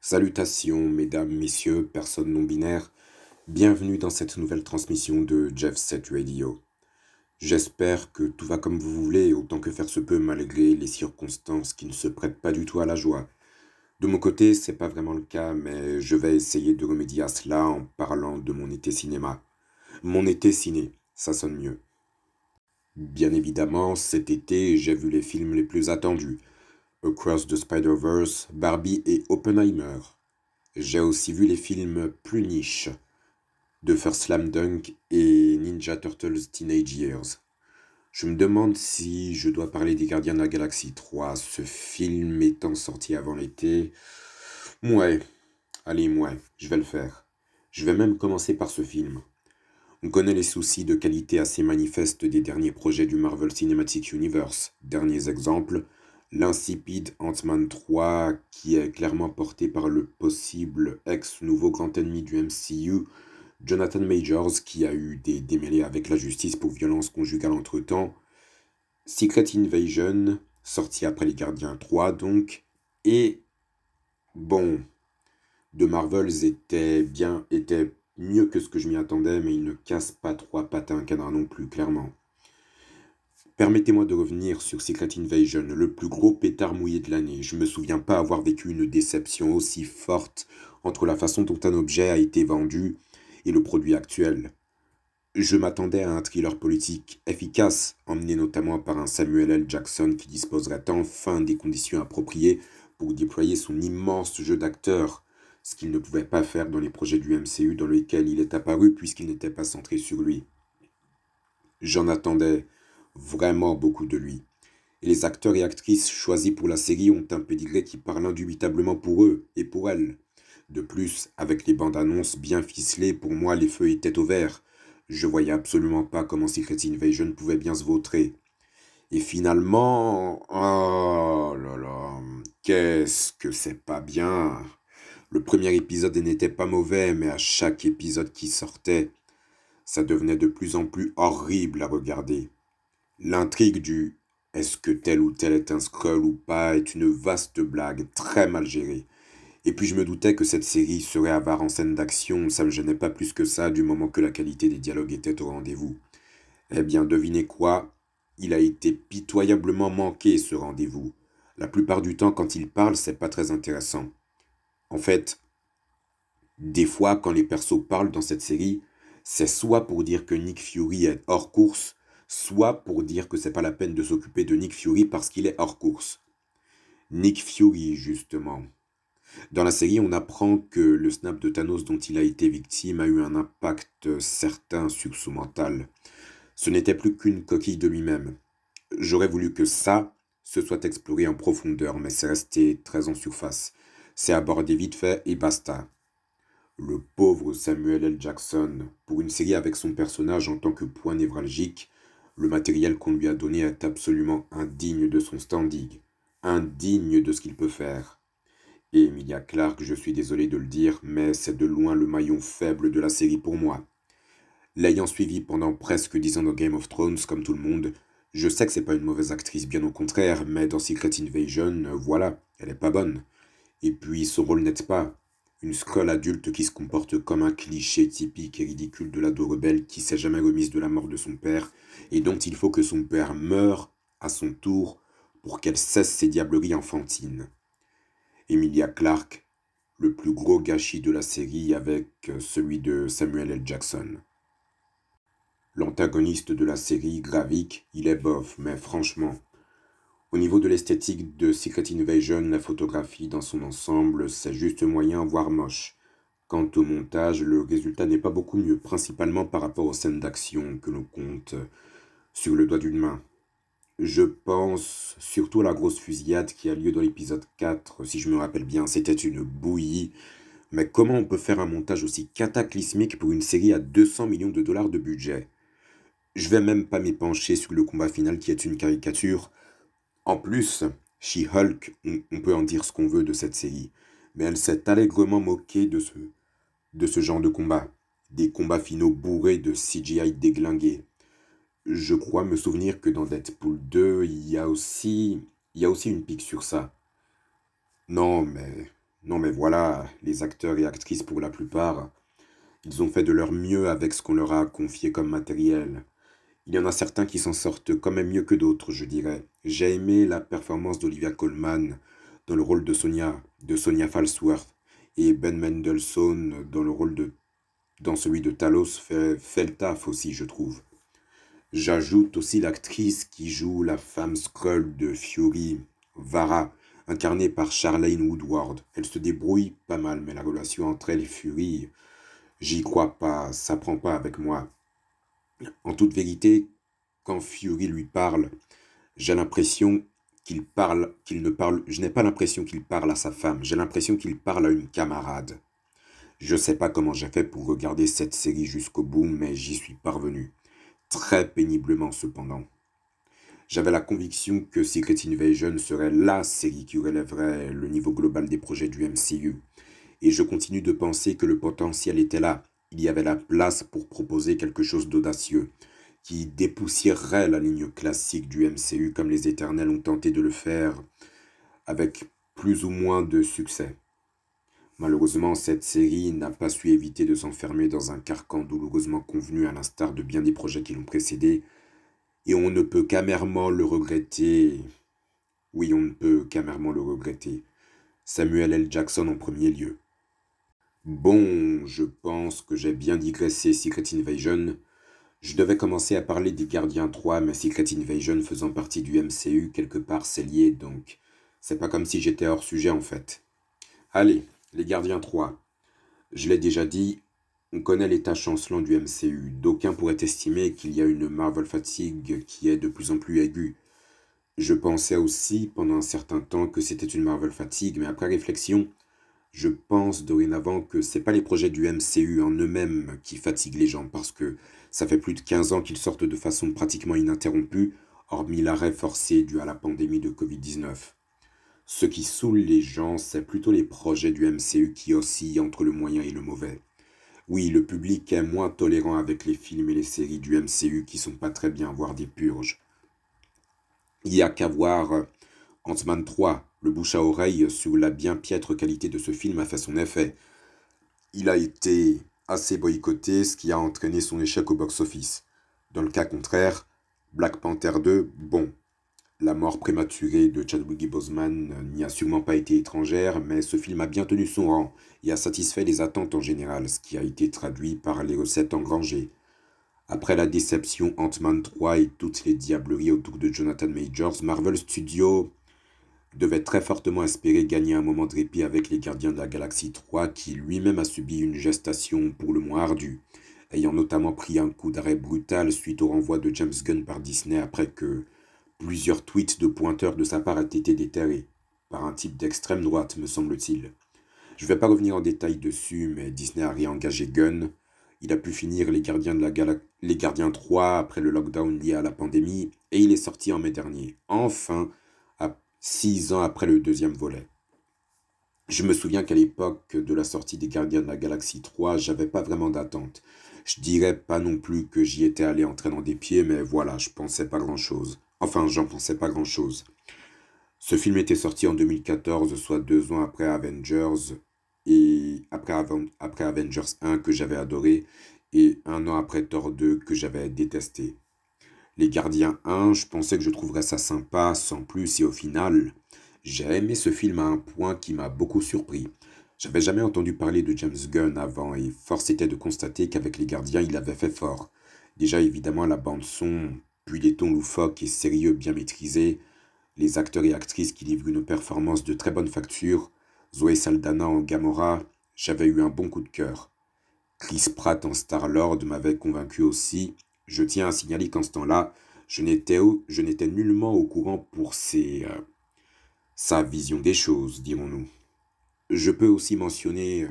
Salutations, mesdames, messieurs, personnes non binaires. Bienvenue dans cette nouvelle transmission de Jeff Set Radio. J'espère que tout va comme vous voulez, autant que faire se peut, malgré les circonstances qui ne se prêtent pas du tout à la joie. De mon côté, c'est pas vraiment le cas, mais je vais essayer de remédier à cela en parlant de mon été cinéma. Mon été ciné, ça sonne mieux. Bien évidemment, cet été, j'ai vu les films les plus attendus. Across the Spider-Verse, Barbie et Oppenheimer. J'ai aussi vu les films plus niches, The First Slam Dunk et Ninja Turtles Teenage Years. Je me demande si je dois parler des Gardiens de la Galaxie 3, ce film étant sorti avant l'été. Ouais, allez, ouais, je vais le faire. Je vais même commencer par ce film. On connaît les soucis de qualité assez manifestes des derniers projets du Marvel Cinematic Universe. Derniers exemples, l'insipide Ant-Man 3, qui est clairement porté par le possible ex-nouveau grand ennemi du MCU, Jonathan Majors, qui a eu des démêlés avec la justice pour violence conjugale entre-temps, Secret Invasion, sorti après Les Gardiens 3 donc, et bon, de Marvels était bien, était mieux que ce que je m'y attendais, mais il ne casse pas trois pattes à un canard non plus, clairement. Permettez-moi de revenir sur Secret Invasion, le plus gros pétard mouillé de l'année. Je me souviens pas avoir vécu une déception aussi forte entre la façon dont un objet a été vendu et le produit actuel. Je m'attendais à un thriller politique efficace, emmené notamment par un Samuel L. Jackson qui disposerait enfin des conditions appropriées pour déployer son immense jeu d'acteur, ce qu'il ne pouvait pas faire dans les projets du MCU dans lesquels il est apparu puisqu'il n'était pas centré sur lui. J'en attendais vraiment beaucoup de lui. Et les acteurs et actrices choisis pour la série ont un pédigré qui parle indubitablement pour eux et pour elles. De plus, avec les bandes annonces bien ficelées, pour moi les feux étaient au vert. Je voyais absolument pas comment Secret Invasion pouvait bien se vautrer. Et finalement, oh là là, qu'est-ce que c'est pas bien. Le premier épisode n'était pas mauvais, mais à chaque épisode qui sortait, ça devenait de plus en plus horrible à regarder. L'intrigue du est-ce que tel ou tel est un scroll ou pas est une vaste blague très mal gérée. Et puis je me doutais que cette série serait avare en scène d'action, ça me gênait pas plus que ça du moment que la qualité des dialogues était au rendez-vous. Eh bien, devinez quoi Il a été pitoyablement manqué ce rendez-vous. La plupart du temps, quand il parle, c'est pas très intéressant. En fait, des fois, quand les persos parlent dans cette série, c'est soit pour dire que Nick Fury est hors course, soit pour dire que c'est pas la peine de s'occuper de Nick Fury parce qu'il est hors course. Nick Fury, justement. Dans la série, on apprend que le snap de Thanos dont il a été victime a eu un impact certain sur son mental. Ce n'était plus qu'une coquille de lui-même. J'aurais voulu que ça se soit exploré en profondeur, mais c'est resté très en surface. C'est abordé vite fait et basta. Le pauvre Samuel L. Jackson, pour une série avec son personnage en tant que point névralgique, le matériel qu'on lui a donné est absolument indigne de son standing, indigne de ce qu'il peut faire. Et Emilia Clarke, je suis désolé de le dire, mais c'est de loin le maillon faible de la série pour moi. L'ayant suivi pendant presque dix ans dans Game of Thrones, comme tout le monde, je sais que c'est pas une mauvaise actrice, bien au contraire, mais dans Secret Invasion, voilà, elle est pas bonne. Et puis son rôle n'aide pas. Une scroll adulte qui se comporte comme un cliché typique et ridicule de l'ado rebelle qui s'est jamais remise de la mort de son père et dont il faut que son père meure à son tour pour qu'elle cesse ses diableries enfantines. Emilia Clarke, le plus gros gâchis de la série avec celui de Samuel L. Jackson. L'antagoniste de la série, Gravik, il est bof, mais franchement, au niveau de l'esthétique de Secret Invasion, la photographie dans son ensemble, c'est juste moyen, voire moche. Quant au montage, le résultat n'est pas beaucoup mieux, principalement par rapport aux scènes d'action que l'on compte sur le doigt d'une main. Je pense surtout à la grosse fusillade qui a lieu dans l'épisode 4, si je me rappelle bien, c'était une bouillie. Mais comment on peut faire un montage aussi cataclysmique pour une série à 200 millions de dollars de budget? Je vais même pas m'épancher sur le combat final qui est une caricature, en plus, She-Hulk, on, peut en dire ce qu'on veut de cette série, mais elle s'est allègrement moquée de ce, de ce genre de combat. Des combats finaux bourrés de CGI déglingués. Je crois me souvenir que dans Deadpool 2, il y a aussi, il y a aussi une pique sur ça. Non, mais Non mais voilà, les acteurs et actrices pour la plupart, ils ont fait de leur mieux avec ce qu'on leur a confié comme matériel. Il y en a certains qui s'en sortent quand même mieux que d'autres, je dirais. J'ai aimé la performance d'Olivia Colman dans le rôle de Sonia, de Sonia Falsworth, et Ben Mendelssohn dans le rôle de dans celui de Talos fait, le aussi, je trouve. J'ajoute aussi l'actrice qui joue la femme Skrull de Fury, Vara, incarnée par Charlene Woodward. Elle se débrouille pas mal, mais la relation entre elle et Fury, j'y crois pas, ça prend pas avec moi. En toute vérité, quand Fury lui parle, j'ai l'impression qu'il parle, qu'il ne parle, je n'ai pas l'impression qu'il parle à sa femme, j'ai l'impression qu'il parle à une camarade. Je sais pas comment j'ai fait pour regarder cette série jusqu'au bout, mais j'y suis parvenu. Très péniblement cependant. J'avais la conviction que Secret Invasion serait la série qui relèverait le niveau global des projets du MCU. Et je continue de penser que le potentiel était là. Il y avait la place pour proposer quelque chose d'audacieux, qui dépoussiérerait la ligne classique du MCU comme les Éternels ont tenté de le faire, avec plus ou moins de succès. Malheureusement, cette série n'a pas su éviter de s'enfermer dans un carcan douloureusement convenu à l'instar de bien des projets qui l'ont précédé, et on ne peut qu'amèrement le regretter. Oui, on ne peut qu'amèrement le regretter. Samuel L. Jackson en premier lieu. Bon, je pense que j'ai bien digressé Secret Invasion. Je devais commencer à parler des Gardiens 3, mais Secret Invasion faisant partie du MCU, quelque part c'est lié, donc c'est pas comme si j'étais hors sujet en fait. Allez, les Gardiens 3. Je l'ai déjà dit, on connaît l'état chancelant du MCU. D'aucuns pourraient estimer qu'il y a une Marvel fatigue qui est de plus en plus aiguë. Je pensais aussi pendant un certain temps que c'était une Marvel fatigue, mais après réflexion, je pense dorénavant que c'est pas les projets du MCU en eux-mêmes qui fatiguent les gens, parce que ça fait plus de 15 ans qu'ils sortent de façon pratiquement ininterrompue, hormis l'arrêt forcé dû à la pandémie de Covid-19. Ce qui saoule les gens, c'est plutôt les projets du MCU qui oscillent entre le moyen et le mauvais. Oui, le public est moins tolérant avec les films et les séries du MCU qui sont pas très bien, voire des purges. Il y a qu'à voir Ant-Man 3, le bouche à oreille sur la bien piètre qualité de ce film a fait son effet. Il a été assez boycotté, ce qui a entraîné son échec au box-office. Dans le cas contraire, Black Panther 2, bon. La mort prématurée de Chadwick Boseman n'y a sûrement pas été étrangère, mais ce film a bien tenu son rang et a satisfait les attentes en général, ce qui a été traduit par les recettes engrangées. Après la déception Ant-Man 3 et toutes les diableries autour de Jonathan Majors, Marvel Studios devait très fortement espérer gagner un moment de répit avec les Gardiens de la Galaxie 3 qui lui-même a subi une gestation pour le moins ardue, ayant notamment pris un coup d'arrêt brutal suite au renvoi de James Gunn par Disney après que plusieurs tweets de pointeurs de sa part aient été déterrés, par un type d'extrême droite me semble-t-il. Je ne vais pas revenir en détail dessus, mais Disney a réengagé Gunn. Il a pu finir les Gardiens, de la Gala les Gardiens 3 après le lockdown lié à la pandémie, et il est sorti en mai dernier. Enfin, six ans après le deuxième volet. Je me souviens qu'à l'époque de la sortie des Gardiens de la Galaxie 3, j'avais pas vraiment d'attente. Je dirais pas non plus que j'y étais allé en traînant des pieds, mais voilà, je pensais pas grand chose. Enfin, j'en pensais pas grand chose. Ce film était sorti en 2014, soit deux ans après Avengers, et après, après Avengers 1 que j'avais adoré, et un an après Thor 2 que j'avais détesté. Les Gardiens 1, je pensais que je trouverais ça sympa sans plus et au final, j'ai aimé ce film à un point qui m'a beaucoup surpris. J'avais jamais entendu parler de James Gunn avant et force était de constater qu'avec Les Gardiens, il avait fait fort. Déjà évidemment la bande son, puis des tons loufoques et sérieux bien maîtrisés, les acteurs et actrices qui livrent une performance de très bonne facture, Zoé Saldana en Gamora, j'avais eu un bon coup de cœur. Chris Pratt en Star-Lord m'avait convaincu aussi, je tiens à signaler qu'en ce temps-là, je n'étais, nullement au courant pour euh, sa vision des choses, dirons-nous. Je peux aussi mentionner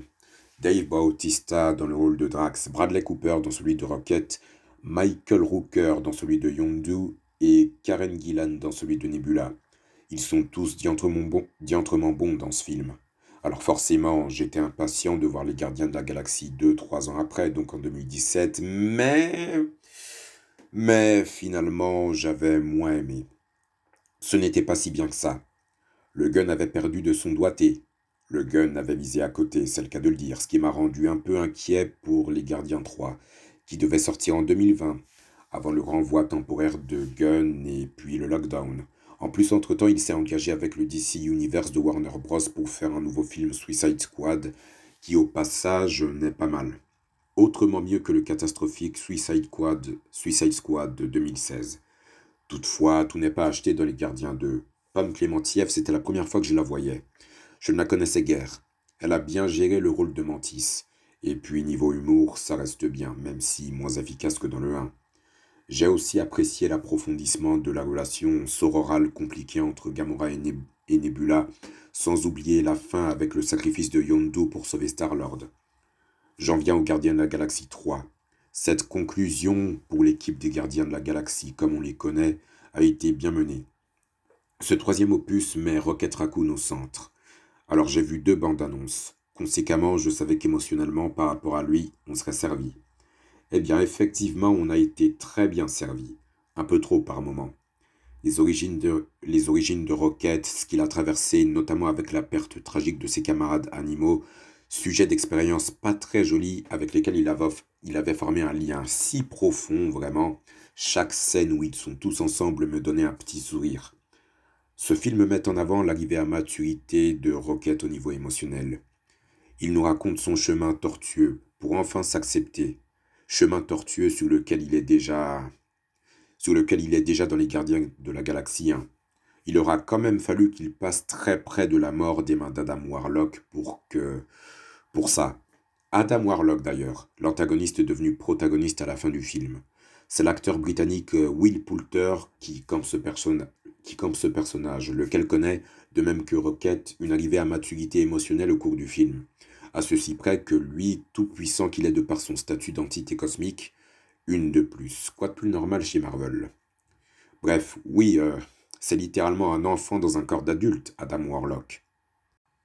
Dave Bautista dans le rôle de Drax, Bradley Cooper dans celui de Rocket, Michael Rooker dans celui de Yondu et Karen Gillan dans celui de Nebula. Ils sont tous diantrement bons, diantrement bons dans ce film. Alors forcément, j'étais impatient de voir les Gardiens de la Galaxie 2 trois ans après, donc en 2017, mais mais finalement j'avais moins aimé. Ce n'était pas si bien que ça. Le gun avait perdu de son doigté. Le gun avait visé à côté, c'est le cas de le dire, ce qui m'a rendu un peu inquiet pour Les Gardiens 3, qui devait sortir en 2020, avant le renvoi temporaire de Gun et puis le lockdown. En plus, entre-temps, il s'est engagé avec le DC Universe de Warner Bros. pour faire un nouveau film Suicide Squad, qui au passage n'est pas mal. Autrement mieux que le catastrophique Suicide Squad, de 2016. Toutefois, tout n'est pas acheté dans Les Gardiens 2. Pam Clémentieff, c'était la première fois que je la voyais. Je ne la connaissais guère. Elle a bien géré le rôle de Mantis. Et puis niveau humour, ça reste bien, même si moins efficace que dans le 1. J'ai aussi apprécié l'approfondissement de la relation sororale compliquée entre Gamora et, Nebula, sans oublier la fin avec le sacrifice de Yondu pour sauver Star-Lord. J'en viens aux Gardiens de la Galaxie 3. Cette conclusion pour l'équipe des Gardiens de la Galaxie, comme on les connaît, a été bien menée. Ce troisième opus met Rocket Raccoon au centre. Alors j'ai vu deux bandes annonces. Conséquemment, je savais qu'émotionnellement, par rapport à lui, on serait servi. Eh bien, effectivement, on a été très bien servi. Un peu trop par moment. Les origines de, les origines de Rocket, ce qu'il a traversé, notamment avec la perte tragique de ses camarades animaux, sujet d'expérience pas très jolie avec lesquels il avait, il avait formé un lien si profond, vraiment. Chaque scène où ils sont tous ensemble me donnait un petit sourire. Ce film met en avant l'arrivée à maturité de Rocket au niveau émotionnel. Il nous raconte son chemin tortueux pour enfin s'accepter, chemin tortueux sur lequel il est déjà sur lequel il est déjà dans les gardiens de la galaxie 1. Il aura quand même fallu qu'il passe très près de la mort des mains d'Adam Warlock pour que pour ça. Adam Warlock d'ailleurs, l'antagoniste devenu protagoniste à la fin du film. C'est l'acteur britannique euh, Will Poulter qui campe ce personnage lequel connaît, de même que Rocket, une arrivée à maturité émotionnelle au cours du film. À ceci près que lui, tout puissant qu'il est de par son statut d'entité cosmique, une de plus. Quoi de plus normal chez Marvel? Bref, oui, euh, c'est littéralement un enfant dans un corps d'adulte, Adam Warlock.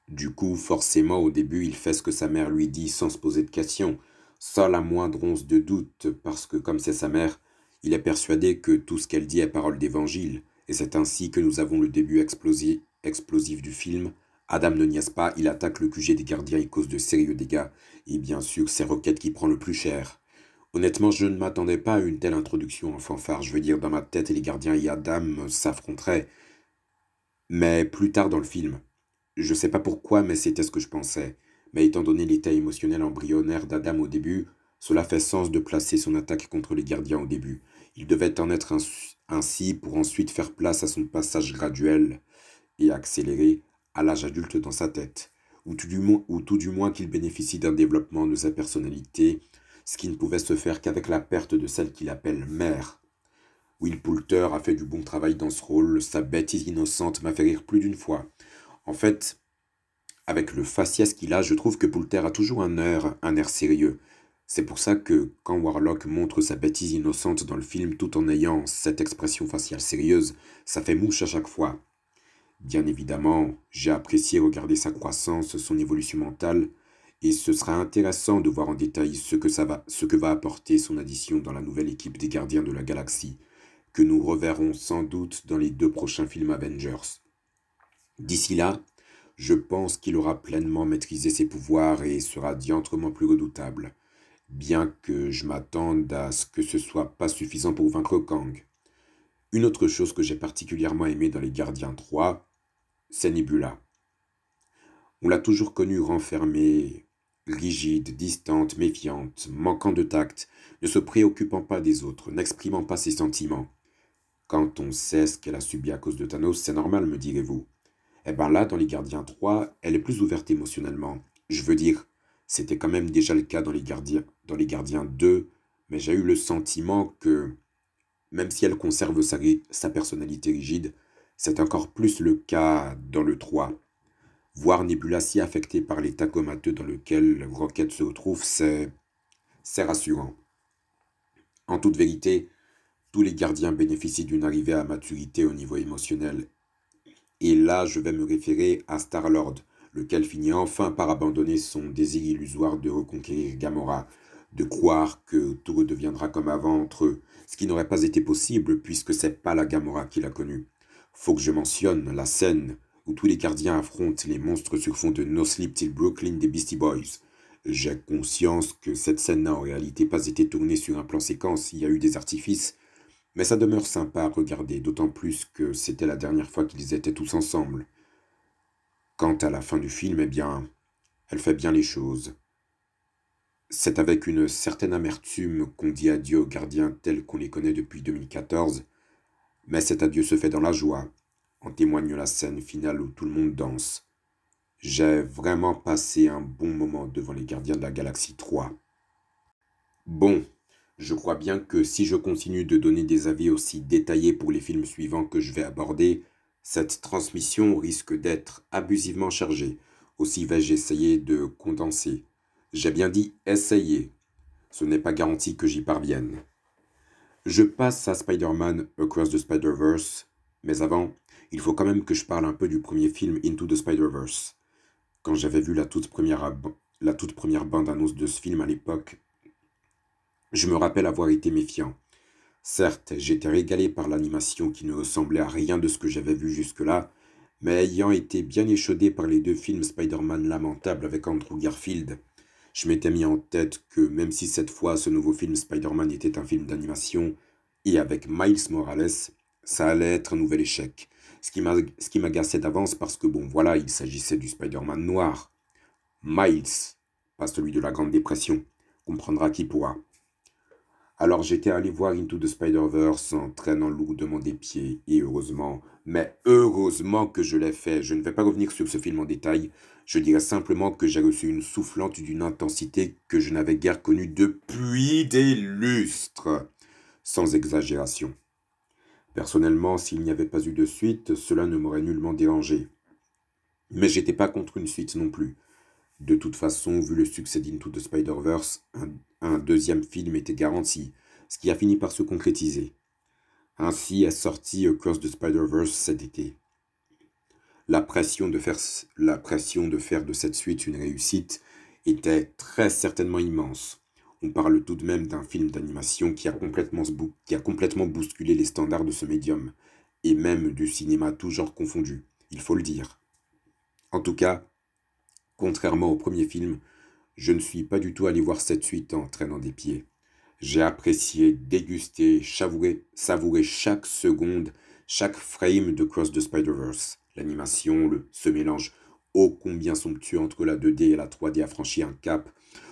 Du coup, forcément, au début, il fait ce que sa mère lui dit sans se poser de questions, sans la moindre once de doute, parce que comme c'est sa mère, il est persuadé que tout ce qu'elle dit est parole d'évangile, et c'est ainsi que nous avons le début explosif, du film. Adam ne niaise pas, il attaque le QG des gardiens et cause de sérieux dégâts. Et bien sûr, c'est Rocket qui prend le plus cher. Honnêtement, je ne m'attendais pas à une telle introduction en fanfare. Je veux dire, dans ma tête, les gardiens et Adam s'affronteraient. Mais plus tard dans le film. Je sais pas pourquoi, mais c'était ce que je pensais. Mais étant donné l'état émotionnel embryonnaire d'Adam au début, cela fait sens de placer son attaque contre les gardiens au début. Il devait en être ainsi pour ensuite faire place à son passage graduel et accéléré à l'âge adulte dans sa tête, ou tout du moins, ou tout du moins qu'il bénéficie d'un développement de sa personnalité, ce qui ne pouvait se faire qu'avec la perte de celle qu'il appelle mère. Will Poulter a fait du bon travail dans ce rôle, sa bêtise innocente m'a fait rire plus d'une fois. En fait, avec le faciès qu'il a, je trouve que Poulter a toujours un air, un air sérieux, c'est pour ça que quand Warlock montre sa bêtise innocente dans le film tout en ayant cette expression faciale sérieuse, ça fait mouche à chaque fois. Bien évidemment, j'ai apprécié regarder sa croissance, son évolution mentale, et ce sera intéressant de voir en détail ce ce que va apporter son addition dans la nouvelle équipe des gardiens de la galaxie, que nous reverrons sans doute dans les deux prochains films Avengers. D'ici là, je pense qu'il aura pleinement maîtrisé ses pouvoirs et sera diantrement plus redoutable bien que je m'attende à ce que ce soit pas suffisant pour vaincre Kang. Une autre chose que j'ai particulièrement aimé dans Les Gardiens 3, c'est Nebula. On l'a toujours connue renfermée, rigide, distante, méfiante, manquant de tact, ne se préoccupant pas des autres, n'exprimant pas ses sentiments. Quand on sait ce qu'elle a subi à cause de Thanos, c'est normal, me direz-vous. Eh ben là, dans Les Gardiens 3, elle est plus ouverte émotionnellement. Je veux dire, c'était quand même déjà le cas dans les gardiens, dans les gardiens 2, mais j'ai eu le sentiment que, même si elle conserve sa, sa personnalité rigide, c'est encore plus le cas dans le 3. Voir Nebula si affectée par l'état comateux dans lequel Rocket se retrouve, c'est rassurant. En toute vérité, tous les gardiens bénéficient d'une arrivée à maturité au niveau émotionnel. Et là, je vais me référer à Star-Lord, lequel finit enfin par abandonner son désir illusoire de reconquérir Gamora, de croire que tout redeviendra comme avant entre eux, ce qui n'aurait pas été possible puisque c'est pas la Gamora qu'il a connue. Faut que je mentionne la scène où tous les gardiens affrontent les monstres sur fond de No Sleep Till Brooklyn des Beastie Boys. J'ai conscience que cette scène n'a en réalité pas été tournée sur un plan séquence, il y a eu des artifices, mais ça demeure sympa à regarder, d'autant plus que c'était la dernière fois qu'ils étaient tous ensemble. Quant à la fin du film, eh bien, elle fait bien les choses. C'est avec une certaine amertume qu'on dit adieu aux gardiens tels qu'on les connaît depuis 2014, mais cet adieu se fait dans la joie, en témoigne la scène finale où tout le monde danse. J'ai vraiment passé un bon moment devant les gardiens de la galaxie 3. Bon, je crois bien que si je continue de donner des avis aussi détaillés pour les films suivants que je vais aborder, cette transmission risque d'être abusivement chargée. Aussi vais-je essayer de condenser. J'ai bien dit essayer. Ce n'est pas garanti que j'y parvienne. Je passe à Spider-Man Across the Spider-Verse, mais avant, il faut quand même que je parle un peu du premier film Into the Spider-Verse. Quand j'avais vu la toute première, la toute première bande-annonce de ce film à l'époque, je me rappelle avoir été méfiant. Certes, j'étais régalé par l'animation qui ne ressemblait à rien de ce que j'avais vu jusque-là, mais ayant été bien échaudé par les deux films Spider-Man lamentables avec Andrew Garfield, je m'étais mis en tête que même si cette fois ce nouveau film Spider-Man était un film d'animation, et avec Miles Morales, ça allait être un nouvel échec. Ce qui m'agaçait d'avance parce que bon voilà, il s'agissait du Spider-Man noir. Miles, pas celui de la Grande Dépression, comprendra qui pourra. Alors j'étais allé voir Into the Spider-Verse en traînant lourdement des pieds, et heureusement, mais heureusement que je l'ai fait. Je ne vais pas revenir sur ce film en détail, je dirais simplement que j'ai reçu une soufflante d'une intensité que je n'avais guère connue depuis des lustres, sans exagération. Personnellement, s'il n'y avait pas eu de suite, cela ne m'aurait nullement dérangé. Mais j'étais pas contre une suite non plus. De toute façon, vu le succès d'Into the Spider-Verse, un, deuxième film était garanti, ce qui a fini par se concrétiser. Ainsi est sorti Across the Spider-Verse cet été. La pression, de faire, la pression de faire de cette suite une réussite était très certainement immense. On parle tout de même d'un film d'animation qui, a complètement, qui a complètement bousculé les standards de ce médium, et même du cinéma tout genre confondu, il faut le dire. En tout cas, Contrairement au premier film, je ne suis pas du tout allé voir cette suite en traînant des pieds. J'ai apprécié, dégusté, savouré, savouré chaque seconde, chaque frame de Cross the Spider-Verse. L'animation, ce mélange ô combien somptueux entre la 2D et la 3D a franchi un cap.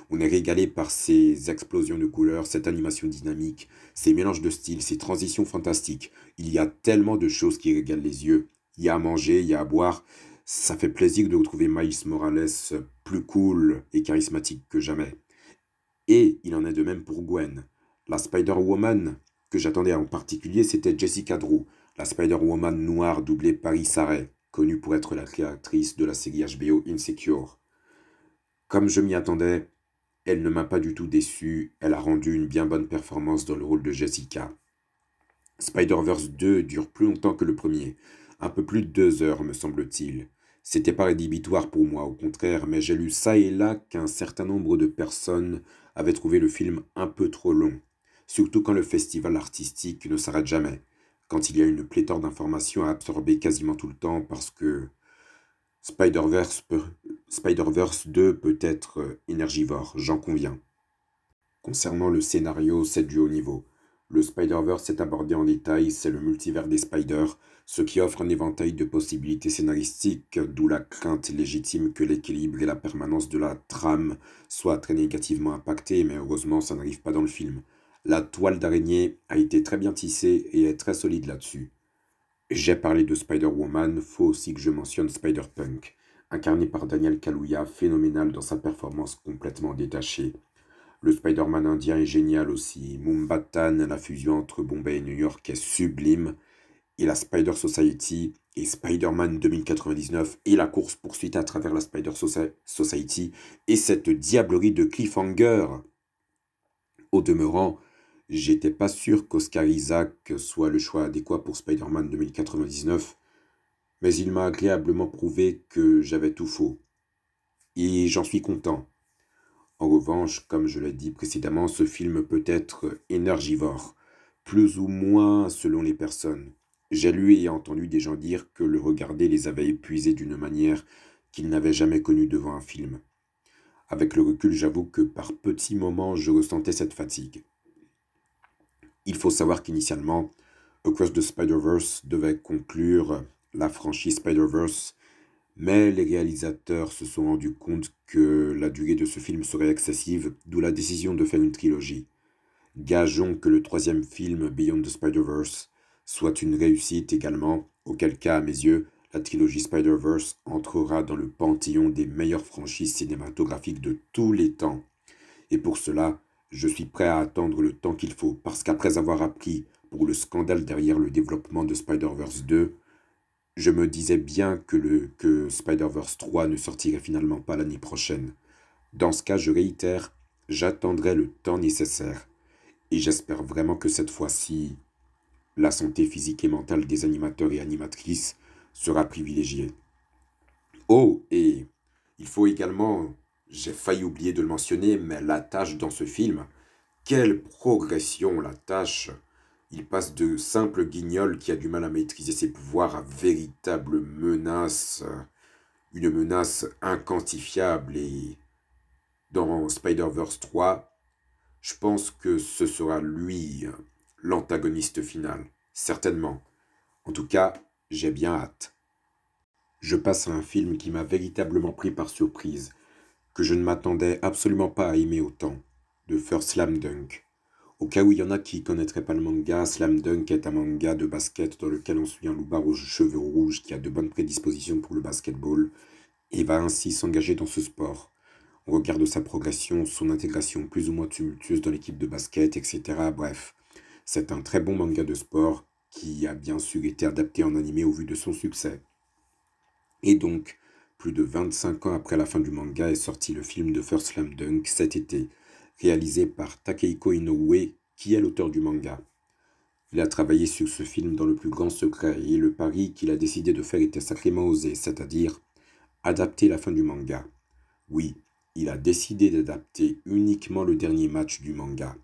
On est régalé par ces explosions de couleurs, cette animation dynamique, ces mélanges de styles, ces transitions fantastiques. Il y a tellement de choses qui régalent les yeux. Il y a à manger, il y a à boire. Ça fait plaisir de retrouver Miles Morales plus cool et charismatique que jamais. Et il en est de même pour Gwen. La Spider-Woman que j'attendais en particulier, c'était Jessica Drew, la Spider-Woman noire doublée Paris Sarray, connue pour être la créatrice de la série HBO Insecure. Comme je m'y attendais, elle ne m'a pas du tout déçu, elle a rendu une bien bonne performance dans le rôle de Jessica. Spider-Verse 2 dure plus longtemps que le premier, un peu plus de deux heures me semble-t-il. C'était pas rédhibitoire pour moi, au contraire, mais j'ai lu ça et là qu'un certain nombre de personnes avaient trouvé le film un peu trop long, surtout quand le festival artistique ne s'arrête jamais, quand il y a une pléthore d'informations à absorber quasiment tout le temps parce que Spider-Verse Spider 2 peut être énergivore, j'en conviens. Concernant le scénario, c'est du haut niveau. Le Spider-Verse est abordé en détail, c'est le multivers des Spiders, ce qui offre un éventail de possibilités scénaristiques, d'où la crainte légitime que l'équilibre et la permanence de la trame soient très négativement impactés, mais heureusement ça n'arrive pas dans le film. La toile d'araignée a été très bien tissée et est très solide là-dessus. J'ai parlé de Spider-Woman, faut aussi que je mentionne Spider-Punk, incarné par Daniel Kaluuya, phénoménal dans sa performance complètement détachée. Le Spider-Man indien est génial aussi. Mumbatan, la fusion entre Bombay et New York est sublime. Et la Spider Society et Spider-Man 2099 et la course-poursuite à travers la Spider Society et cette diablerie de cliffhanger. Au demeurant, j'étais pas sûr qu'Oscar Isaac soit le choix adéquat pour Spider-Man 2099, mais il m'a agréablement prouvé que j'avais tout faux. Et j'en suis content. En revanche, comme je l'ai dit précédemment, ce film peut être énergivore, plus ou moins selon les personnes. J'ai lu et entendu des gens dire que le regarder les avait épuisés d'une manière qu'ils n'avaient jamais connue devant un film. Avec le recul, j'avoue que par petits moments, je ressentais cette fatigue. Il faut savoir qu'initialement, Across the Spider-Verse devait conclure la franchise Spider-Verse, mais les réalisateurs se sont rendus compte que la durée de ce film serait excessive, d'où la décision de faire une trilogie. Gageons que le troisième film, Beyond the Spider-Verse, soit une réussite également, auquel cas, à mes yeux, la trilogie Spider-Verse entrera dans le panthéon des meilleures franchises cinématographiques de tous les temps. Et pour cela, je suis prêt à attendre le temps qu'il faut, parce qu'après avoir appris pour le scandale derrière le développement de Spider-Verse 2, je me disais bien que, le, que Spider-Verse 3 ne sortirait finalement pas l'année prochaine. Dans ce cas, je réitère, j'attendrai le temps nécessaire. Et j'espère vraiment que cette fois-ci, la santé physique et mentale des animateurs et animatrices sera privilégiée. Oh, et il faut également, j'ai failli oublier de le mentionner, mais la tâche dans ce film, quelle progression la tâche il passe de simple guignol qui a du mal à maîtriser ses pouvoirs à véritable menace, une menace inquantifiable. Et dans Spider-Verse 3, je pense que ce sera lui l'antagoniste final. Certainement. En tout cas, j'ai bien hâte. Je passe à un film qui m'a véritablement pris par surprise, que je ne m'attendais absolument pas à aimer autant, de First Slam Dunk. Au cas où il y en a qui connaîtraient pas le manga, Slam Dunk est un manga de basket dans lequel on suit un loupard aux cheveux rouges qui a de bonnes prédispositions pour le basketball et va ainsi s'engager dans ce sport. On regarde sa progression, son intégration plus ou moins tumultueuse dans l'équipe de basket, etc. Bref, c'est un très bon manga de sport qui a bien sûr été adapté en animé au vu de son succès. Et donc, plus de 25 ans après la fin du manga est sorti le film de First Slam Dunk cet été, réalisé par Takehiko Inoue, qui est l'auteur du manga. Il a travaillé sur ce film dans le plus grand secret et le pari qu'il a décidé de faire était sacrément osé, c'est-à-dire adapter la fin du manga. Oui, il a décidé d'adapter uniquement le dernier match du manga.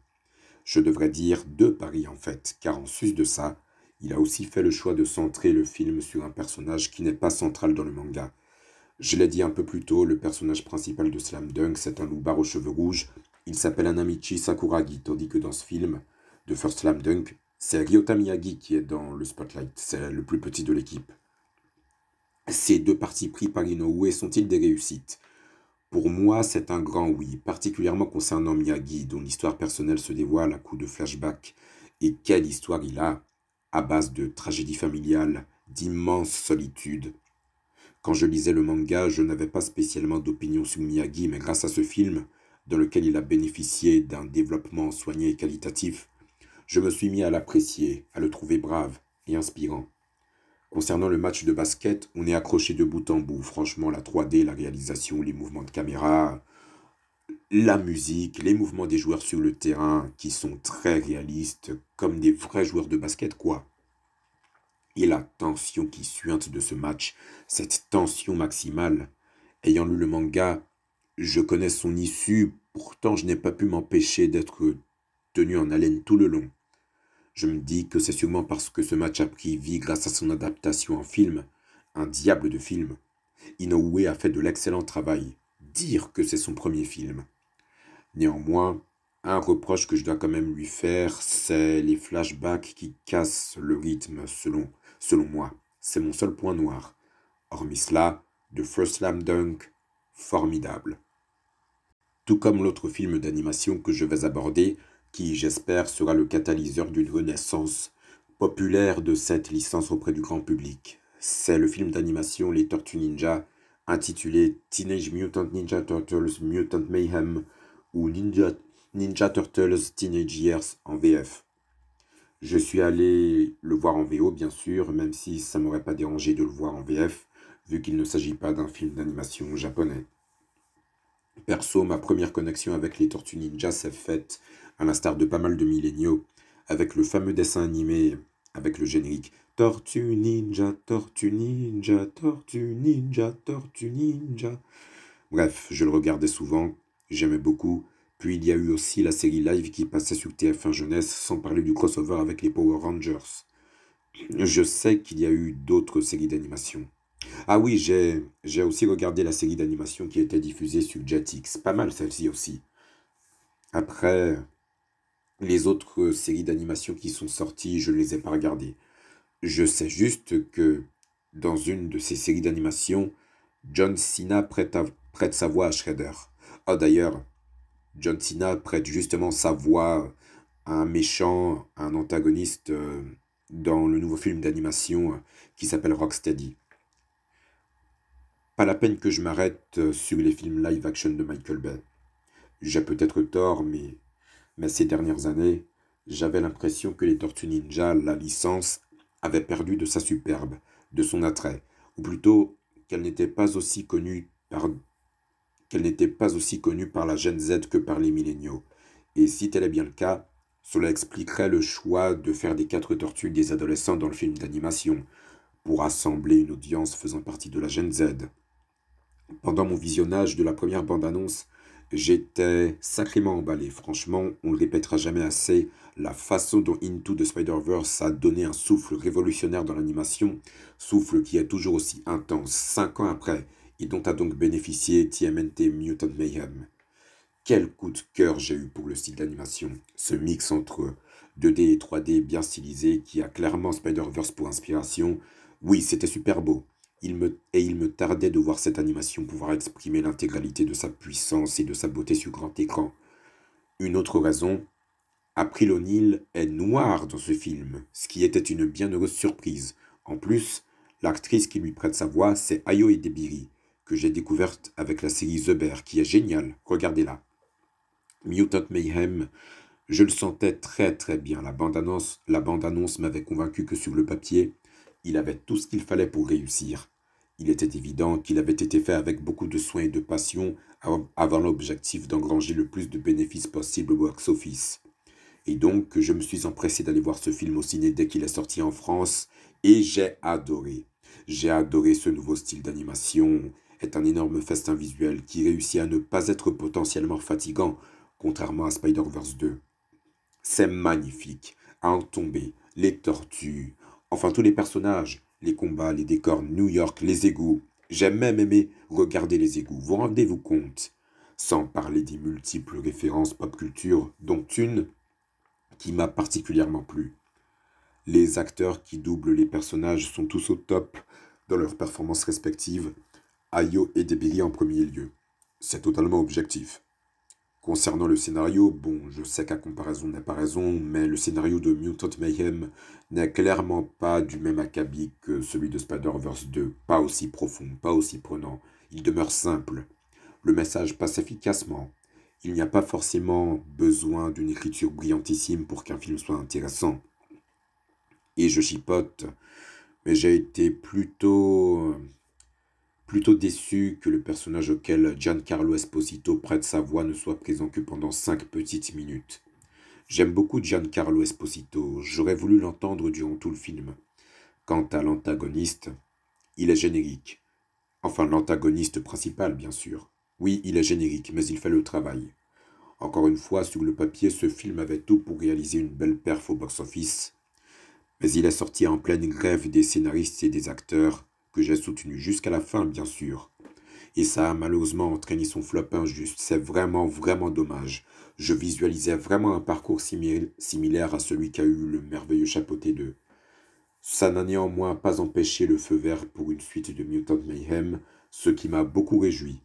Je devrais dire deux paris en fait, car en sus de ça, il a aussi fait le choix de centrer le film sur un personnage qui n'est pas central dans le manga. Je l'ai dit un peu plus tôt, le personnage principal de Slam Dunk, c'est un loup-bar aux cheveux rouges il s'appelle Anamichi Sakuragi, tandis que dans ce film de First Slam Dunk, c'est Ryota Miyagi qui est dans le spotlight, c'est le plus petit de l'équipe. Ces deux parties pris par Inoue sont-ils des réussites? Pour moi, c'est un grand oui, particulièrement concernant Miyagi, dont l'histoire personnelle se dévoile à coups de flashback. Et quelle histoire il a, à base de tragédie familiale, d'immense solitude. Quand je lisais le manga, je n'avais pas spécialement d'opinion sur Miyagi, mais grâce à ce film, dans lequel il a bénéficié d'un développement soigné et qualitatif, je me suis mis à l'apprécier, à le trouver brave et inspirant. Concernant le match de basket, on est accroché de bout en bout. Franchement, la 3D, la réalisation, les mouvements de caméra, la musique, les mouvements des joueurs sur le terrain qui sont très réalistes, comme des vrais joueurs de basket, quoi. Et la tension qui suinte de ce match, cette tension maximale. Ayant lu le manga, je connais son issue, pourtant je n'ai pas pu m'empêcher d'être tenu en haleine tout le long. Je me dis que c'est sûrement parce que ce match a pris vie grâce à son adaptation en film, un diable de film. Inoue a fait de l'excellent travail. Dire que c'est son premier film. Néanmoins, un reproche que je dois quand même lui faire, c'est les flashbacks qui cassent le rythme selon, selon moi. C'est mon seul point noir. Hormis cela, The First Slam Dunk, formidable tout comme l'autre film d'animation que je vais aborder, qui j'espère sera le catalyseur d'une renaissance populaire de cette licence auprès du grand public. C'est le film d'animation Les Tortues Ninja, intitulé Teenage Mutant Ninja Turtles Mutant Mayhem ou Ninja, Ninja Turtles Teenage Years en VF. Je suis allé le voir en VO, bien sûr, même si ça m'aurait pas dérangé de le voir en VF, vu qu'il ne s'agit pas d'un film d'animation japonais. Perso, ma première connexion avec les Tortues Ninja s'est faite, à l'instar de pas mal de milléniaux, avec le fameux dessin animé avec le générique Tortue Ninja, Tortue Ninja, Tortue Ninja, Tortue Ninja. Bref, je le regardais souvent, j'aimais beaucoup. Puis il y a eu aussi la série live qui passait sur TF1 Jeunesse, sans parler du crossover avec les Power Rangers. Je sais qu'il y a eu d'autres séries d'animation. Ah oui, j'ai j'ai aussi regardé la série d'animation qui était diffusée sur Jetix. Pas mal celle-ci aussi. Après, les autres séries d'animation qui sont sorties, je ne les ai pas regardées. Je sais juste que dans une de ces séries d'animation, John Cena prête, prête sa voix à Shredder. Oh d'ailleurs, John Cena prête justement sa voix à un méchant, à un antagoniste euh, dans le nouveau film d'animation euh, qui s'appelle Rocksteady. Pas la peine que je m'arrête euh, sur les films live action de Michael Bay. J'ai peut-être tort, mais, mais ces dernières années, j'avais l'impression que les Tortues Ninja, la licence, avait perdu de sa superbe, de son attrait, ou plutôt qu'elle n'était pas aussi connue par qu'elle n'était pas aussi connue par la Gen Z que par les milléniaux. Et si tel est bien le cas, cela expliquerait le choix de faire des quatre tortues des adolescents dans le film d'animation, pour assembler une audience faisant partie de la Gen Z. Pendant mon visionnage de la première bande-annonce, j'étais sacrément emballé. Franchement, on ne répétera jamais assez la façon dont Into the Spider-Verse a donné un souffle révolutionnaire dans l'animation, souffle qui est toujours aussi intense cinq ans après, et dont a donc bénéficié TMNT Mutant Mayhem. Quel coup de cœur j'ai eu pour le style d'animation, ce mix entre 2D et 3D bien stylisé qui a clairement Spider-Verse pour inspiration. Oui, c'était super beau me, et il me tardait de voir cette animation pouvoir exprimer l'intégralité de sa puissance et de sa beauté sur grand écran. Une autre raison, April O'Neil est noire dans ce film, ce qui était une bienheureuse surprise. En plus, l'actrice qui lui prête sa voix, c'est Ayo Edebiri, que j'ai découverte avec la série The Bear, qui est géniale, regardez-la. Mutant Mayhem, je le sentais très très bien. La bande-annonce bande m'avait convaincu que sur le papier, il avait tout ce qu'il fallait pour réussir. Il était évident qu'il avait été fait avec beaucoup de soin et de passion avant l'objectif d'engranger le plus de bénéfices possible au box-office. Et donc, je me suis empressé d'aller voir ce film au ciné dès qu'il est sorti en France, et j'ai adoré. J'ai adoré ce nouveau style d'animation, est un énorme festin visuel qui réussit à ne pas être potentiellement fatigant, contrairement à Spider-Verse 2. C'est magnifique, à en tomber, les tortues, enfin tous les personnages, les combats, les décors, New York, les égouts. J'ai même aimé regarder les égouts. Vous rendez-vous compte? Sans parler des multiples références pop culture, dont une qui m'a particulièrement plu. Les acteurs qui doublent les personnages sont tous au top dans leurs performances respectives, Ayo et Debiri en premier lieu. C'est totalement objectif. Concernant le scénario, bon, je sais qu'à comparaison n'est pas raison, mais le scénario de Mutant Mayhem n'est clairement pas du même acabit que celui de Spider-Verse 2, pas aussi profond, pas aussi prenant. Il demeure simple. Le message passe efficacement. Il n'y a pas forcément besoin d'une écriture brillantissime pour qu'un film soit intéressant. Et je chipote, mais j'ai été plutôt plutôt déçu que le personnage auquel Giancarlo Esposito prête sa voix ne soit présent que pendant cinq petites minutes. J'aime beaucoup Giancarlo Esposito, j'aurais voulu l'entendre durant tout le film. Quant à l'antagoniste, il est générique. Enfin, l'antagoniste principal, bien sûr. Oui, il est générique, mais il fait le travail. Encore une fois, sur le papier, ce film avait tout pour réaliser une belle perf au box-office. Mais il est sorti en pleine grève des scénaristes et des acteurs, que j'ai soutenu jusqu'à la fin, bien sûr. Et ça a malheureusement entraîné son flop injuste. C'est vraiment, vraiment dommage. Je visualisais vraiment un parcours similaire à celui qu'a eu le merveilleux chapeauté 2. Ça n'a néanmoins pas empêché le feu vert pour une suite de Mutant Mayhem, ce qui m'a beaucoup réjoui.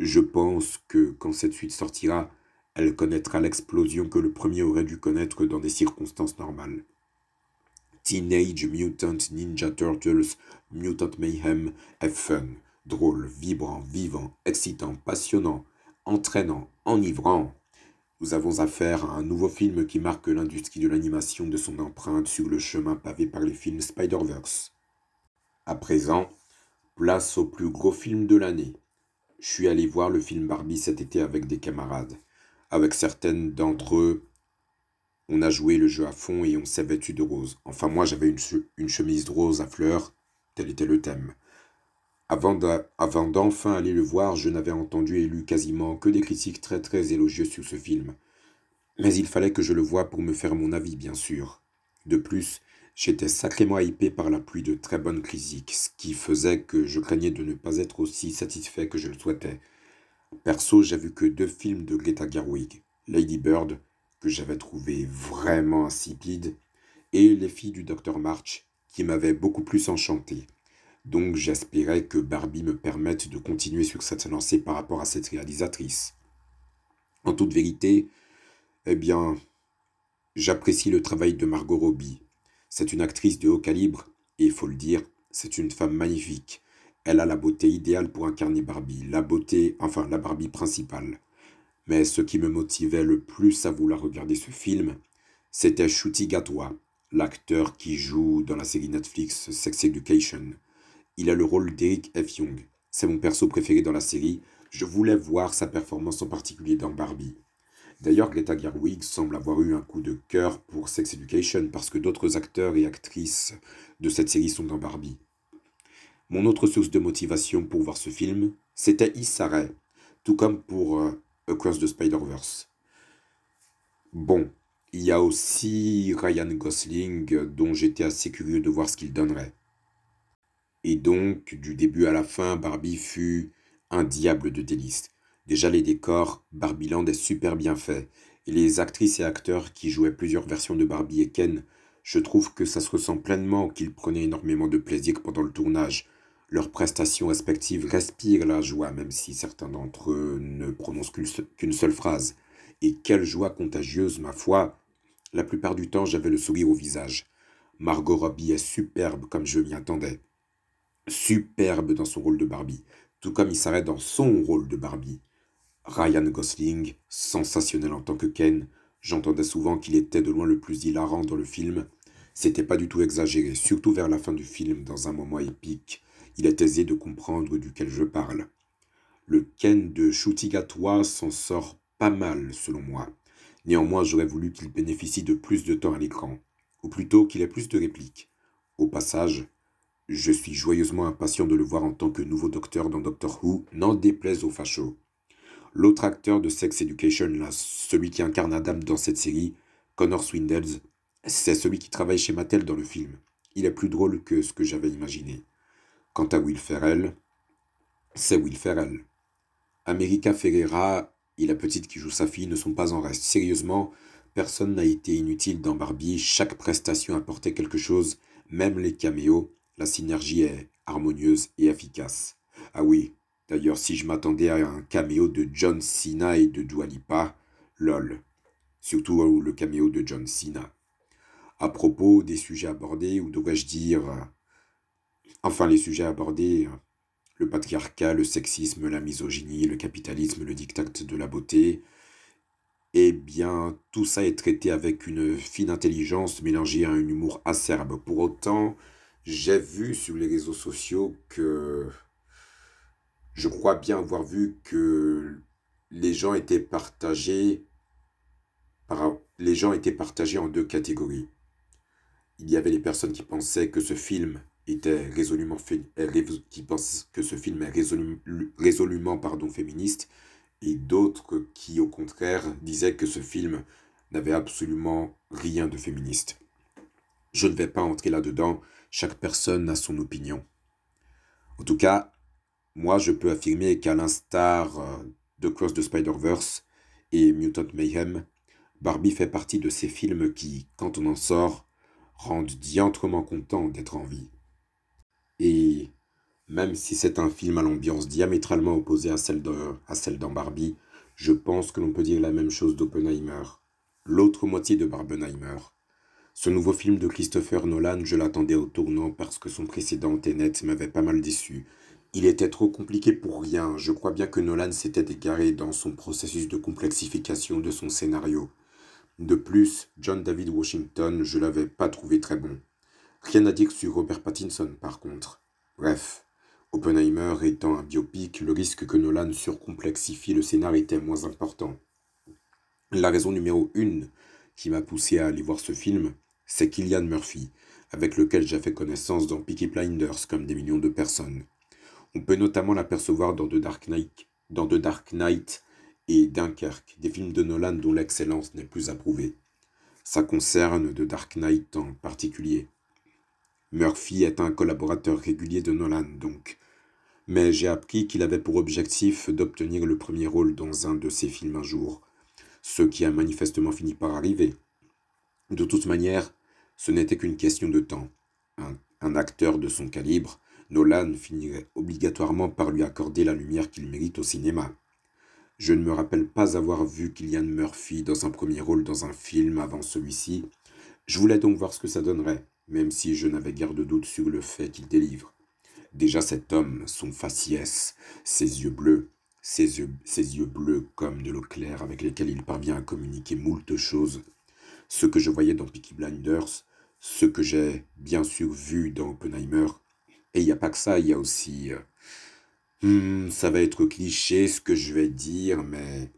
Je pense que quand cette suite sortira, elle connaîtra l'explosion que le premier aurait dû connaître dans des circonstances normales. Teenage Mutant Ninja Turtles Mutant Mayhem est fun, drôle, vibrant, vivant, excitant, passionnant, entraînant, enivrant. Nous avons affaire à un nouveau film qui marque l'industrie de l'animation de son empreinte sur le chemin pavé par les films Spider-Verse. À présent, place au plus gros film de l'année. Je suis allé voir le film Barbie cet été avec des camarades. Avec certaines d'entre eux, on a joué le jeu à fond et on s'est vêtu de rose. Enfin, moi, j'avais une, chemise de rose à fleurs, tel était le thème. Avant d'enfin aller le voir, je n'avais entendu et lu quasiment que des critiques très très élogieuses sur ce film. Mais il fallait que je le voie pour me faire mon avis, bien sûr. De plus, J'étais sacrément hypé par la pluie de très bonnes critiques, ce qui faisait que je craignais de ne pas être aussi satisfait que je le souhaitais. Perso, j'ai vu que deux films de Greta Gerwig, Lady Bird, que j'avais trouvé vraiment insipide, et Les filles du Dr March, qui m'avaient beaucoup plus enchanté. Donc j'espérais que Barbie me permette de continuer sur cette lancée par rapport à cette réalisatrice. En toute vérité, eh bien, j'apprécie le travail de Margot Robbie. C'est une actrice de haut calibre, et il faut le dire, c'est une femme magnifique. Elle a la beauté idéale pour incarner Barbie, la beauté, enfin la Barbie principale. Mais ce qui me motivait le plus à vouloir regarder ce film, c'était Shooty Gatois, l'acteur qui joue dans la série Netflix Sex Education. Il a le rôle d'Eric F. Young. C'est mon perso préféré dans la série. Je voulais voir sa performance en particulier dans Barbie. D'ailleurs, Greta Gerwig semble avoir eu un coup de cœur pour Sex Education parce que d'autres acteurs et actrices de cette série sont dans Barbie. Mon autre source de motivation pour voir ce film, c'était Issa Rae, tout comme pour euh, Across the Spider-Verse. Bon, il y a aussi Ryan Gosling, dont j'étais assez curieux de voir ce qu'il donnerait. Et donc, du début à la fin, Barbie fut un diable de délices. Déjà les décors, Barbieland est super bien fait. Et les actrices et acteurs qui jouaient plusieurs versions de Barbie et Ken, je trouve que ça se ressent pleinement qu'ils prenaient énormément de plaisir pendant le tournage. Leurs prestations respectives respirent la joie, même si certains d'entre eux ne prononcent qu'une seule phrase. Et quelle joie contagieuse, ma foi La plupart du temps, j'avais le sourire au visage. Margot Robbie est superbe comme je m'y attendais superbe dans son rôle de Barbie, tout comme il s'arrête dans son rôle de Barbie. Ryan Gosling, sensationnel en tant que Ken, j'entendais souvent qu'il était de loin le plus hilarant dans le film. C'était pas du tout exagéré, surtout vers la fin du film, dans un moment épique. Il est aisé de comprendre duquel je parle. Le Ken de Gatois s'en sort pas mal, selon moi. Néanmoins, j'aurais voulu qu'il bénéficie de plus de temps à l'écran, ou plutôt qu'il ait plus de répliques. Au passage, je suis joyeusement impatient de le voir en tant que nouveau docteur dans Doctor Who, n'en déplaise aux fachos. L'autre acteur de Sex Education, celui qui incarne Adam dans cette série, Connor Swindles, c'est celui qui travaille chez Mattel dans le film. Il est plus drôle que ce que j'avais imaginé. Quant à Will Ferrell, c'est Will Ferrell. America Ferreira et la petite qui joue sa fille ne sont pas en reste. Sérieusement, personne n'a été inutile dans Barbie, chaque prestation apportait quelque chose, même les caméos, la synergie est harmonieuse et efficace. Ah oui, d'ailleurs, si je m'attendais à un caméo de John Cena et de Dua Lipa, lol. Surtout le caméo de John Cena. À propos des sujets abordés, ou devrais-je dire... Enfin, les sujets abordés, le patriarcat, le sexisme, la misogynie, le capitalisme, le diktat de la beauté, eh bien, tout ça est traité avec une fine intelligence mélangée à un humour acerbe. Pour autant, j'ai vu sur les réseaux sociaux que je crois bien avoir vu que les gens étaient partagés par, les gens étaient partagés en deux catégories. Il y avait les personnes qui pensaient que ce film résolument qui pensent que ce film est résolument pardon, féministe et d'autres qui au contraire disaient que ce film n'avait absolument rien de féministe. Je ne vais pas entrer là-dedans, chaque personne a son opinion. En tout cas, moi je peux affirmer qu'à l'instar euh, de Cross the Spider-Verse et Mutant Mayhem, Barbie fait partie de ces films qui, quand on en sort, rendent diantrement content d'être en vie. Et même si c'est un film à l'ambiance diamétralement opposée à celle, dans Barbie, je pense que l'on peut dire la même chose d'Oppenheimer, l'autre moitié de Barbenheimer. Ce nouveau film de Christopher Nolan, je l'attendais au tournant parce que son précédent Tenet m'avait pas mal déçu. Il était trop compliqué pour rien. Je crois bien que Nolan s'était égaré dans son processus de complexification de son scénario. De plus, John David Washington, je l'avais pas trouvé très bon. Rien à dire sur Robert Pattinson par contre. Bref, Oppenheimer étant un biopic, le risque que Nolan surcomplexifie le scénario était moins important. La raison numéro une qui m'a poussé à aller voir ce film, c'est Killian Murphy, avec lequel j'ai fait connaissance dans Peaky Blinders comme des millions de personnes. On peut notamment l'apercevoir dans The Dark Knight, dans The Dark Knight et Dunkerque, des films de Nolan dont l'excellence n'est plus approuvée. Ça concerne The Dark Knight en particulier. Murphy est un collaborateur régulier de Nolan, donc. Mais j'ai appris qu'il avait pour objectif d'obtenir le premier rôle dans un de ses films un jour, ce qui a manifestement fini par arriver. De toute manière, ce n'était qu'une question de temps. Un, acteur de son calibre, Nolan finirait obligatoirement par lui accorder la lumière qu'il mérite au cinéma. Je ne me rappelle pas avoir vu Killian Murphy dans un premier rôle dans un film avant celui-ci. Je voulais donc voir ce que ça donnerait, même si je n'avais guère de doute sur le fait qu'il délivre. Déjà cet homme, son faciès, ses yeux bleus, ses yeux, ses yeux bleus comme de l'eau claire avec lesquels il parvient à communiquer moult choses, ce que je voyais dans Peaky Blinders, ce que j'ai bien sûr vu dans Oppenheimer, et il n'y a pas que ça, il y a aussi... Euh, hmm, ça va être cliché ce que je vais dire, mais...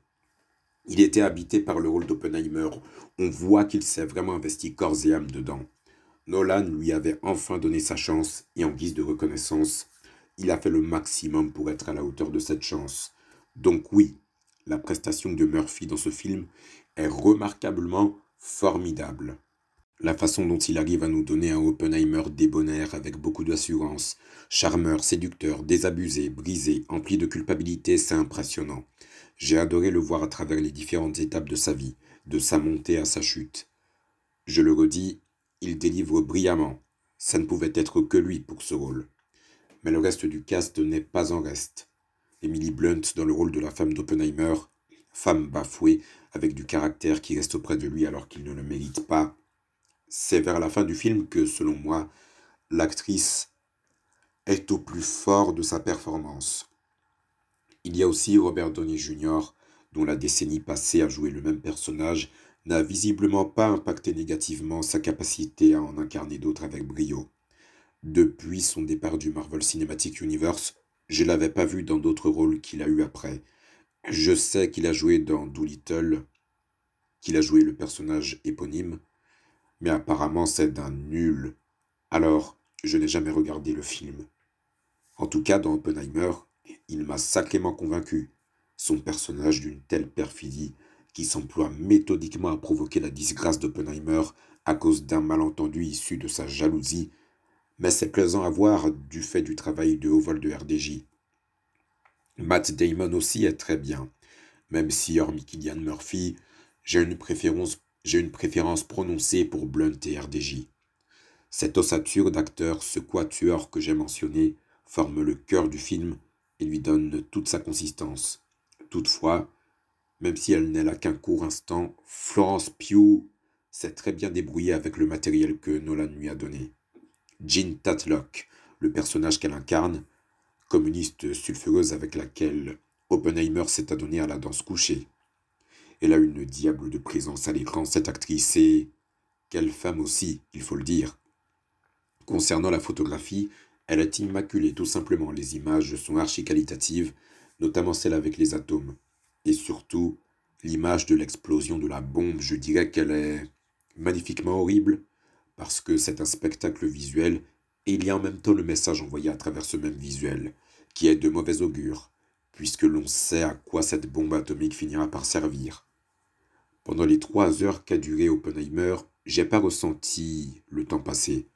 Il était habité par le rôle d'Oppenheimer. On voit qu'il s'est vraiment investi corps et âme dedans. Nolan lui avait enfin donné sa chance, et en guise de reconnaissance, il a fait le maximum pour être à la hauteur de cette chance. Donc oui, la prestation de Murphy dans ce film est remarquablement formidable. La façon dont il arrive à nous donner un Oppenheimer débonnaire avec beaucoup d'assurance, charmeur, séducteur, désabusé, brisé, empli de culpabilité, c'est impressionnant. J'ai adoré le voir à travers les différentes étapes de sa vie, de sa montée à sa chute. Je le redis, il délivre brillamment. Ça ne pouvait être que lui pour ce rôle. Mais le reste du cast n'est pas en reste. Emily Blunt dans le rôle de la femme d'Oppenheimer, femme bafouée, avec du caractère qui reste auprès de lui alors qu'il ne le mérite pas, c'est vers la fin du film que, selon moi, l'actrice est au plus fort de sa performance. Il y a aussi Robert Downey Jr., dont la décennie passée à jouer le même personnage n'a visiblement pas impacté négativement sa capacité à en incarner d'autres avec brio. Depuis son départ du Marvel Cinematic Universe, je ne l'avais pas vu dans d'autres rôles qu'il a eu après. Je sais qu'il a joué dans Doolittle, qu'il a joué le personnage éponyme, mais apparemment c'est d'un nul. Alors, je n'ai jamais regardé le film. En tout cas, dans Oppenheimer, il m'a sacrément convaincu. Son personnage d'une telle perfidie qui s'emploie méthodiquement à provoquer la disgrâce d'Oppenheimer à cause d'un malentendu issu de sa jalousie, mais c'est plaisant à voir du fait du travail de haut vol de RDJ. Matt Damon aussi est très bien, même si, hormis Killian Murphy, j'ai une préférence j'ai une préférence prononcée pour Blunt et RDJ. Cette ossature d'acteur, ce quatuor que j'ai mentionné, forme le cœur du film et lui donne toute sa consistance. Toutefois, même si elle n'est là qu'un court instant, Florence Pugh s'est très bien débrouillée avec le matériel que Nolan lui a donné. Jean Tatlock, le personnage qu'elle incarne, communiste sulfureuse avec laquelle Oppenheimer s'est adonné à la danse couchée. Elle a une diable de présence à l'écran, cette actrice, et quelle femme aussi, il faut le dire. Concernant la photographie, elle est immaculée, tout simplement. Les images sont archi-qualitatives, notamment celle avec les atomes. Et surtout, l'image de l'explosion de la bombe, je dirais qu'elle est magnifiquement horrible, parce que c'est un spectacle visuel, et il y a en même temps le message envoyé à travers ce même visuel, qui est de mauvais augure, puisque l'on sait à quoi cette bombe atomique finira par servir. Pendant les trois heures qu'a duré Oppenheimer, j'ai pas ressenti le temps passer.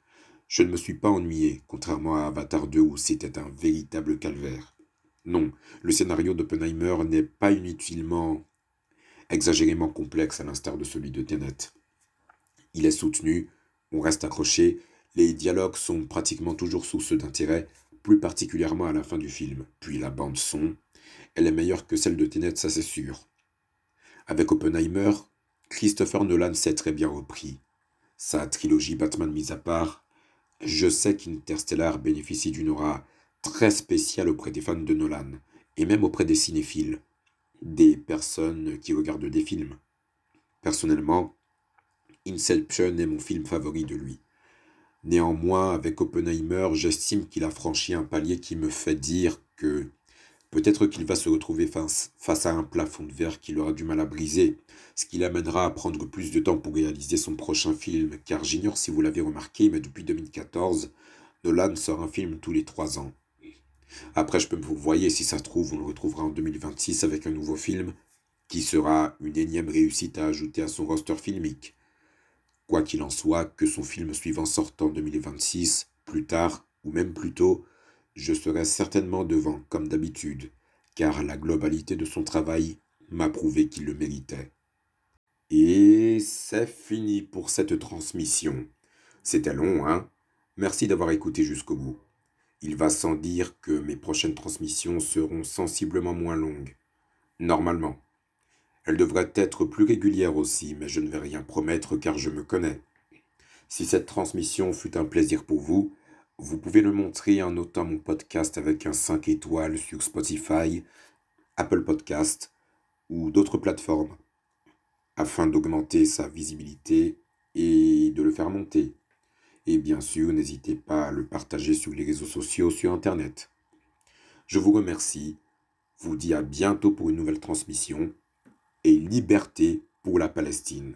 Je ne me suis pas ennuyé, contrairement à Avatar 2 où c'était un véritable calvaire. Non, le scénario d'Oppenheimer n'est pas inutilement exagérément complexe à l'instar de celui de Tenet. Il est soutenu, on reste accroché, les dialogues sont pratiquement toujours source d'intérêt, plus particulièrement à la fin du film. Puis la bande son, elle est meilleure que celle de Tenet, ça c'est sûr. Avec Oppenheimer, Christopher Nolan s'est très bien repris. Sa trilogie Batman mise à part, je sais qu'Interstellar bénéficie d'une aura très spéciale auprès des fans de Nolan, et même auprès des cinéphiles, des personnes qui regardent des films. Personnellement, Inception est mon film favori de lui. Néanmoins, avec Oppenheimer, j'estime qu'il a franchi un palier qui me fait dire que Peut-être qu'il va se retrouver face, à un plafond de verre qu'il aura du mal à briser, ce qui l'amènera à prendre plus de temps pour réaliser son prochain film, car j'ignore si vous l'avez remarqué, mais depuis 2014, Nolan sort un film tous les trois ans. Après, je peux vous voyez, si ça se trouve, on le retrouvera en 2026 avec un nouveau film, qui sera une énième réussite à ajouter à son roster filmique. Quoi qu'il en soit, que son film suivant sorte en 2026, plus tard ou même plus tôt, je serai certainement devant, comme d'habitude, car la globalité de son travail m'a prouvé qu'il le méritait. Et c'est fini pour cette transmission. C'était long, hein? Merci d'avoir écouté jusqu'au bout. Il va sans dire que mes prochaines transmissions seront sensiblement moins longues. Normalement. Elles devraient être plus régulières aussi, mais je ne vais rien promettre car je me connais. Si cette transmission fut un plaisir pour vous, vous pouvez le montrer en notant mon podcast avec un 5 étoiles sur Spotify, Apple Podcast ou d'autres plateformes, afin d'augmenter sa visibilité et de le faire monter. Et bien sûr, n'hésitez pas à le partager sur les réseaux sociaux, sur Internet. Je vous remercie, vous dis à bientôt pour une nouvelle transmission et liberté pour la Palestine.